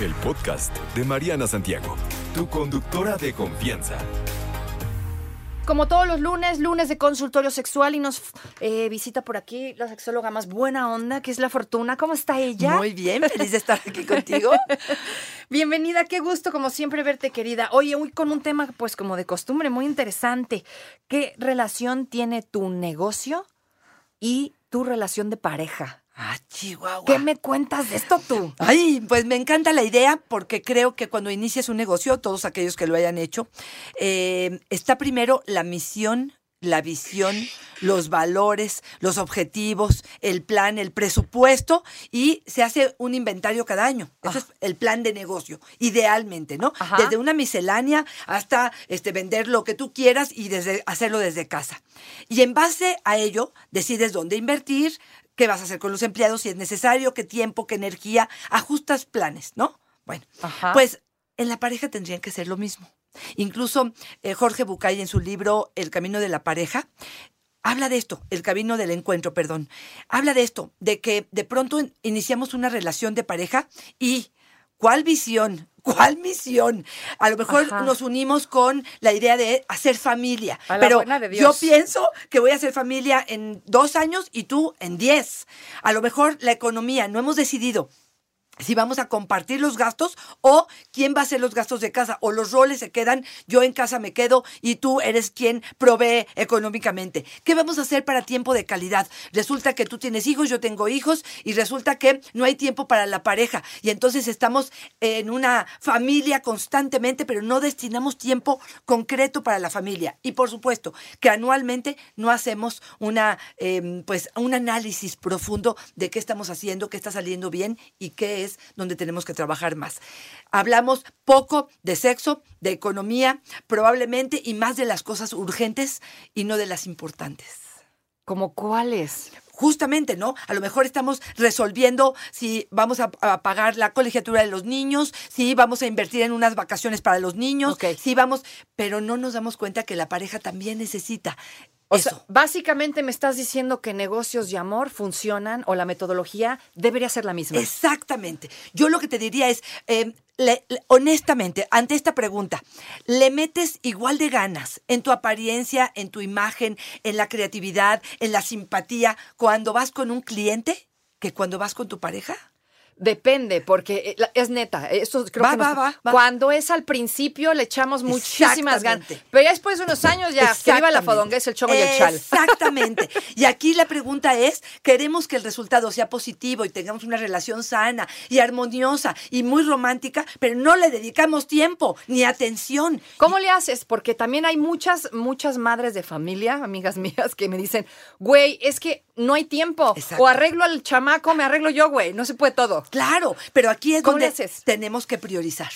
el podcast de Mariana Santiago, tu conductora de confianza. Como todos los lunes, lunes de consultorio sexual y nos eh, visita por aquí la sexóloga más buena onda, que es la Fortuna. ¿Cómo está ella? Muy bien, feliz de estar aquí contigo. Bienvenida, qué gusto como siempre verte querida. Oye, hoy con un tema pues como de costumbre muy interesante. ¿Qué relación tiene tu negocio y tu relación de pareja? Ah, Chihuahua. ¿Qué me cuentas de esto tú? Ay, pues me encanta la idea porque creo que cuando inicias un negocio, todos aquellos que lo hayan hecho, eh, está primero la misión, la visión, los valores, los objetivos, el plan, el presupuesto y se hace un inventario cada año. Ese es el plan de negocio, idealmente, ¿no? Ajá. Desde una miscelánea hasta este, vender lo que tú quieras y desde, hacerlo desde casa. Y en base a ello, decides dónde invertir, qué vas a hacer con los empleados, si es necesario, qué tiempo, qué energía, ajustas planes, ¿no? Bueno, Ajá. pues en la pareja tendrían que ser lo mismo. Incluso eh, Jorge Bucay en su libro El camino de la pareja habla de esto, el camino del encuentro, perdón. Habla de esto, de que de pronto in- iniciamos una relación de pareja y ¿cuál visión? ¿Cuál misión? A lo mejor Ajá. nos unimos con la idea de hacer familia. A la pero buena de yo pienso que voy a hacer familia en dos años y tú en diez. A lo mejor la economía, no hemos decidido si vamos a compartir los gastos o quién va a hacer los gastos de casa o los roles se quedan, yo en casa me quedo y tú eres quien provee económicamente. ¿Qué vamos a hacer para tiempo de calidad? Resulta que tú tienes hijos, yo tengo hijos y resulta que no hay tiempo para la pareja y entonces estamos en una familia constantemente, pero no destinamos tiempo concreto para la familia. Y por supuesto que anualmente no hacemos una, eh, pues, un análisis profundo de qué estamos haciendo, qué está saliendo bien y qué es donde tenemos que trabajar más. Hablamos poco de sexo, de economía, probablemente, y más de las cosas urgentes y no de las importantes. ¿Como cuáles? Justamente, ¿no? A lo mejor estamos resolviendo si vamos a, a pagar la colegiatura de los niños, si vamos a invertir en unas vacaciones para los niños, si vamos, pero no nos damos cuenta que la pareja también necesita O eso. sea, básicamente me estás diciendo que negocios y amor funcionan o la metodología debería ser la misma. Exactamente. Yo lo que te diría es, eh, le- le- honestamente, ante esta pregunta, ¿le metes igual de ganas en tu apariencia, en tu imagen, en la creatividad, en la simpatía cuando vas con un cliente que cuando vas con tu pareja? Depende, porque eh, es neta. Esto creo Va, que nos- va, va. Cuando es al principio le echamos muchísimas ganas. Pero ya después de unos años ya, que viva la fodonguez, el chongo y el chal. Exactamente. Y aquí la pregunta es, queremos que el resultado sea positivo y tengamos una relación sana y armoniosa y muy romántica, pero no le dedicamos tiempo ni atención. ¿Cómo le haces? Porque también hay muchas, muchas madres de familia, amigas mías, que me dicen, güey, es que no hay tiempo. Exacto. O arreglo al chamaco, me arreglo yo, güey. No se puede todo. Claro, pero aquí es ¿Cómo le donde haces? tenemos que priorizar.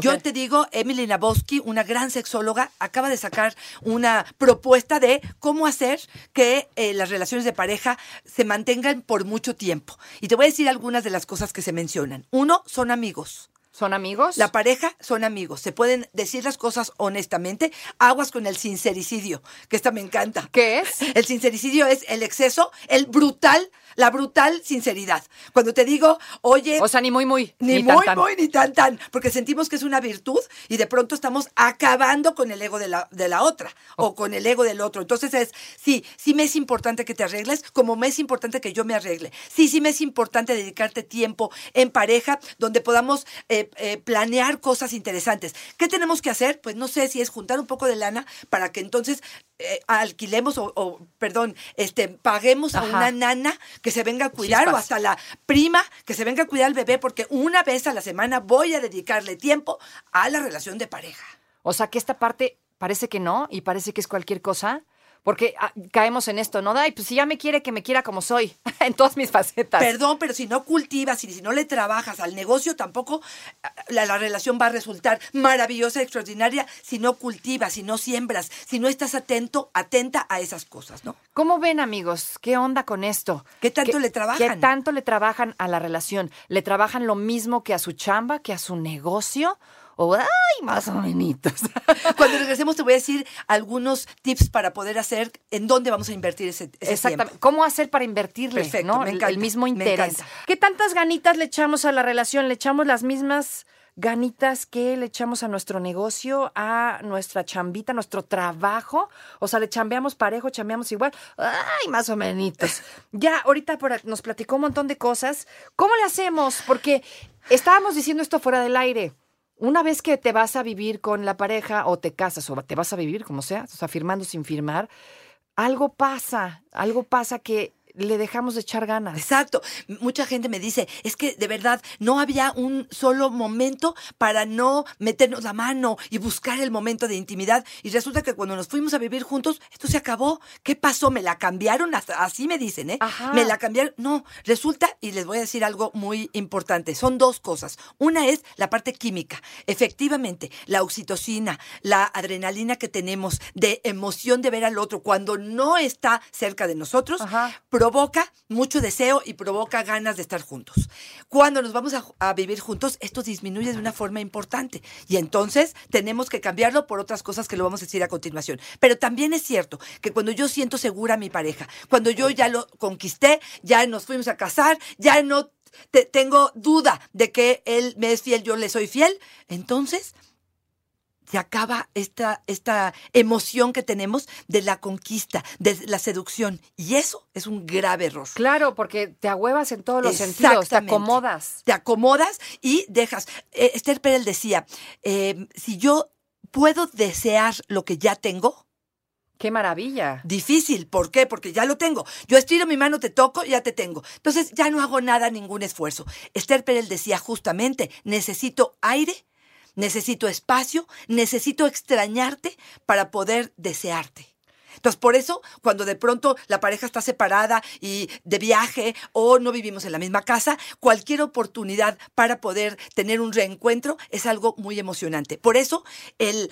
Yo te digo, Emily Nabowski, una gran sexóloga, acaba de sacar una propuesta de cómo hacer que eh, las relaciones de pareja se mantengan por mucho tiempo. Y te voy a decir algunas de las cosas que se mencionan. Uno, son amigos. ¿Son amigos? La pareja son amigos, se pueden decir las cosas honestamente. Aguas con el sincericidio, que esta me encanta. ¿Qué es? El sincericidio es el exceso, el brutal, la brutal sinceridad. Cuando te digo, oye, O sea, ni muy, muy. ni, muy, tan. muy, ni tan, tan, porque sentimos que es una virtud y de pronto estamos acabando con el ego de la, de la otra o con el ego del otro. Entonces es, sí, sí me es importante que te arregles, como me es importante que yo me arregle. Sí, sí me es importante dedicarte tiempo en pareja donde podamos eh, eh, planear cosas interesantes. ¿Qué tenemos que hacer? Pues no sé si es juntar un poco de lana para que entonces eh, alquilemos o, o, perdón, este, paguemos a una nana que se venga a cuidar o hasta la prima que se venga a cuidar al bebé porque una vez a la semana voy a dedicarle tiempo a la relación de pareja. O sea, que esta parte parece que no y parece que es cualquier cosa. Porque ah, caemos en esto, ¿no? Ay, pues si ya me quiere, que me quiera como soy, en todas mis facetas. Perdón, pero si no cultivas y si no le trabajas al negocio, tampoco ah, la, la relación va a resultar maravillosa, extraordinaria, si no cultivas, si no siembras, si no estás atento, atenta a esas cosas, ¿no? ¿Cómo ven, amigos? ¿Qué onda con esto? ¿Qué tanto le trabajan? ¿Qué tanto le trabajan a la relación? ¿Le trabajan lo mismo que a su chamba, que a su negocio? O ay, más o menos. Cuando regresemos te voy a decir algunos tips para poder hacer en dónde vamos a invertir ese, ese Exactamente. tiempo. ¿Cómo hacer para invertirle? Perfecto, ¿no? me El- encanta, el mismo me interés. encanta. ¿Qué tantas ganitas le echamos a la relación? ¿Le echamos las mismas ganitas que le echamos a nuestro negocio, a nuestra chambita, a nuestro trabajo? O sea, le chambeamos parejo, chambeamos igual. Ay, más o menos. Ya, ahorita por- nos platicó un montón de cosas. ¿Cómo le hacemos? Porque estábamos diciendo esto fuera del aire. Una vez que te vas a vivir con la pareja o te casas o te vas a vivir, como sea, o sea, firmando sin firmar, algo pasa, algo pasa que le dejamos de echar ganas. Exacto. Mucha gente me dice, es que de verdad no había un solo momento para no meternos la mano y buscar el momento de intimidad. Y resulta que cuando nos fuimos a vivir juntos, esto se acabó. ¿Qué pasó? ¿Me la cambiaron? Hasta así me dicen, ¿eh? Ajá. Me la cambiaron. No, resulta, y les voy a decir algo muy importante, son dos cosas. Una es la parte química. Efectivamente, la oxitocina, la adrenalina que tenemos de emoción de ver al otro cuando no está cerca de nosotros, Ajá. Provoca mucho deseo y provoca ganas de estar juntos. Cuando nos vamos a, vivir juntos, esto disminuye de una forma importante y entonces tenemos que cambiarlo por otras cosas que lo vamos a decir a continuación. Pero también es cierto que cuando yo siento segura a mi pareja, cuando yo ya lo conquisté, ya nos fuimos a casar, ya no te- tengo duda de que él me es fiel, yo le soy fiel, entonces se acaba esta, esta emoción que tenemos de la conquista, de la seducción. Y eso es un grave error. Claro, porque te ahuevas en todos los sentidos, te acomodas. Te acomodas y dejas. Eh, Esther Perel decía, eh, si yo puedo desear lo que ya tengo, Qué maravilla. Difícil, ¿por qué? Porque ya lo tengo. Yo estiro mi mano, te toco, ya te tengo. Entonces ya no hago nada, ningún esfuerzo. Esther Perel decía justamente, necesito aire, necesito espacio, necesito extrañarte para poder desearte. Entonces, por eso, cuando de pronto la pareja está separada y de viaje o no vivimos en la misma casa, cualquier oportunidad para poder tener un reencuentro es algo muy emocionante. Por eso, el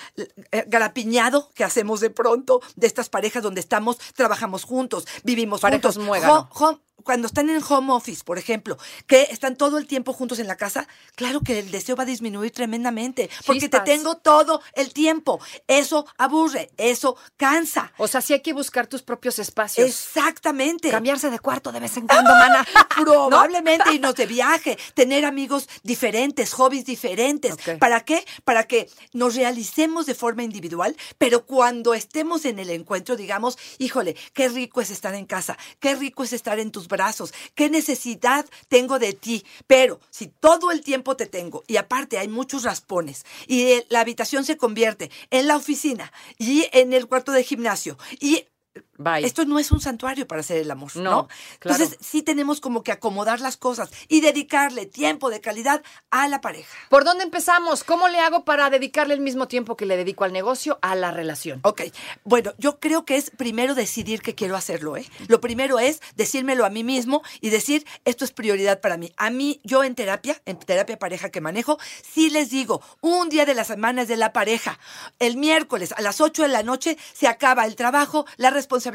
garapiñado que hacemos de pronto de estas parejas donde estamos, trabajamos juntos, vivimos Parejas juntos. muégano. Home- home- cuando están en home office, por ejemplo, que están todo el tiempo juntos en la casa, claro que el deseo va a disminuir tremendamente, porque Chispas. te tengo todo el tiempo. Eso aburre, eso cansa. O sea, sí hay que buscar tus propios espacios. Exactamente. Cambiarse de cuarto de vez en cuando, mana. Probablemente irnos de viaje, tener amigos diferentes, hobbies diferentes. ¿Para qué? Para que nos realicemos de forma individual, pero cuando estemos en el encuentro, digamos, híjole, qué rico es estar en casa, qué rico es estar en tus brazos, qué necesidad tengo de ti. Pero si todo el tiempo te tengo y aparte hay muchos raspones y la habitación se convierte en la oficina y en el cuarto de gimnasio y Bye. esto no es un santuario para hacer el amor, ¿no? No, claro. Entonces sí tenemos como que acomodar las cosas y dedicarle tiempo de calidad a la pareja. ¿Por dónde empezamos? ¿Cómo le hago para dedicarle el mismo tiempo que le dedico al negocio a la relación? Ok, bueno, yo creo que es primero decidir que quiero hacerlo, ¿eh? Lo primero es decírmelo a mí mismo y decir, esto es prioridad para mí. A mí, yo en terapia, en terapia pareja que manejo, sí les digo, un día de la semana es de la pareja. El miércoles a las 8 de la noche se acaba el trabajo, la responsabilidad,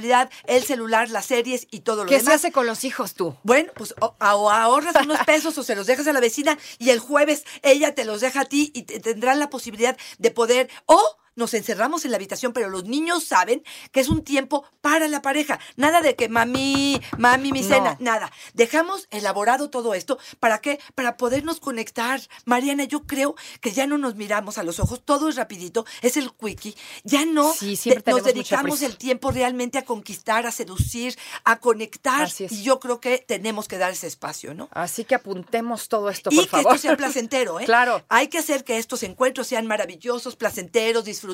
el celular, las series y todo lo ¿Qué se demás. hace con los hijos tú? Bueno, pues o, o ahorras unos pesos o se los dejas a la vecina y el jueves ella te los deja a ti y te- tendrán la posibilidad de poder o nos encerramos en la habitación, pero los niños saben que es un tiempo para la pareja. Nada de que mami, mami, mi No. cena, nada. Dejamos elaborado todo esto. ¿Para qué? Para podernos conectar. Mariana, yo creo que ya no nos miramos a los ojos, todo es rapidito, es el quickie. Ya no Sí, nos dedicamos el tiempo realmente a conquistar, a seducir, a conectar. Y yo creo que tenemos que dar ese espacio, ¿no? Así que apuntemos todo esto, y por que favor. esto sea placentero, ¿eh? Claro. Hay que hacer que estos encuentros sean maravillosos, placenteros, disfrutables,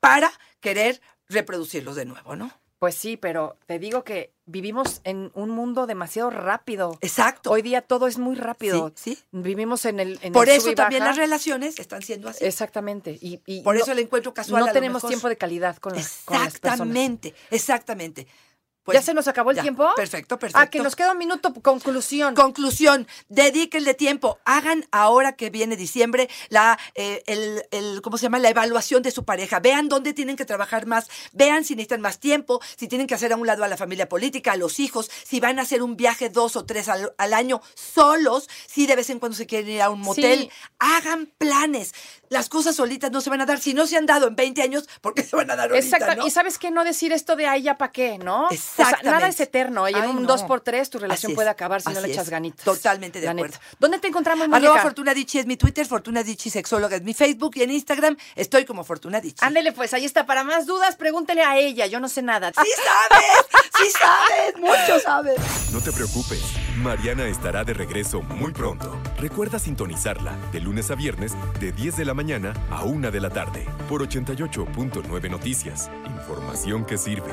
para querer reproducirlos de nuevo, ¿no? Pues sí, pero te digo que vivimos en un mundo demasiado rápido. Exacto. Hoy día todo es muy rápido. Sí, sí. Vivimos en el en Por el eso sub y también baja. las relaciones están siendo así. Exactamente. Y, y Por no- eso el encuentro casual No a lo tenemos mejor- tiempo de calidad con, las- con las personas. Exactamente, exactamente. Pues, ¿Ya se nos acabó el ya. tiempo? Perfecto, Ah, perfecto. que nos queda un minuto. Conclusión. Conclusión, dedíquenle tiempo, hagan ahora que viene diciembre la, eh, el, el- ¿cómo se llama? La evaluación de su pareja. Vean dónde tienen que trabajar más, vean si necesitan más tiempo, si tienen que hacer a un lado a la familia política, a los hijos, si van a hacer un viaje dos o tres al, al año solos, si de vez en cuando se quieren ir a un motel. Sí. Hagan planes. Las cosas solitas no se van a dar. Si no se han dado en 20 años, ¿por qué se van a dar ahorita, Exacto. no? Y sabes qué, no decir esto de ay, ya para qué, ¿no? O sea, Exactamente. nada es eterno. Y en Ay, un no. 2 por 3 tu relación Así puede acabar si no le echas es. ganitas. Totalmente de La acuerdo. neta. ¿Dónde te encontramos, Arroba muñeca? Fortuna Dicci es mi Twitter, Fortuna Dicci Sexóloga es mi Facebook y en Instagram estoy como Fortuna Dicci. Ándele, pues ahí está. Para más dudas, pregúntele a ella. Yo no sé nada. ¡Sí sabes! ¡Sí sabes! ¡Mucho sabes! No te preocupes, Mariana estará de regreso muy pronto. Recuerda sintonizarla de lunes a viernes de 10 de la mañana a 1 de la tarde por 88.9 Noticias. Información que sirve.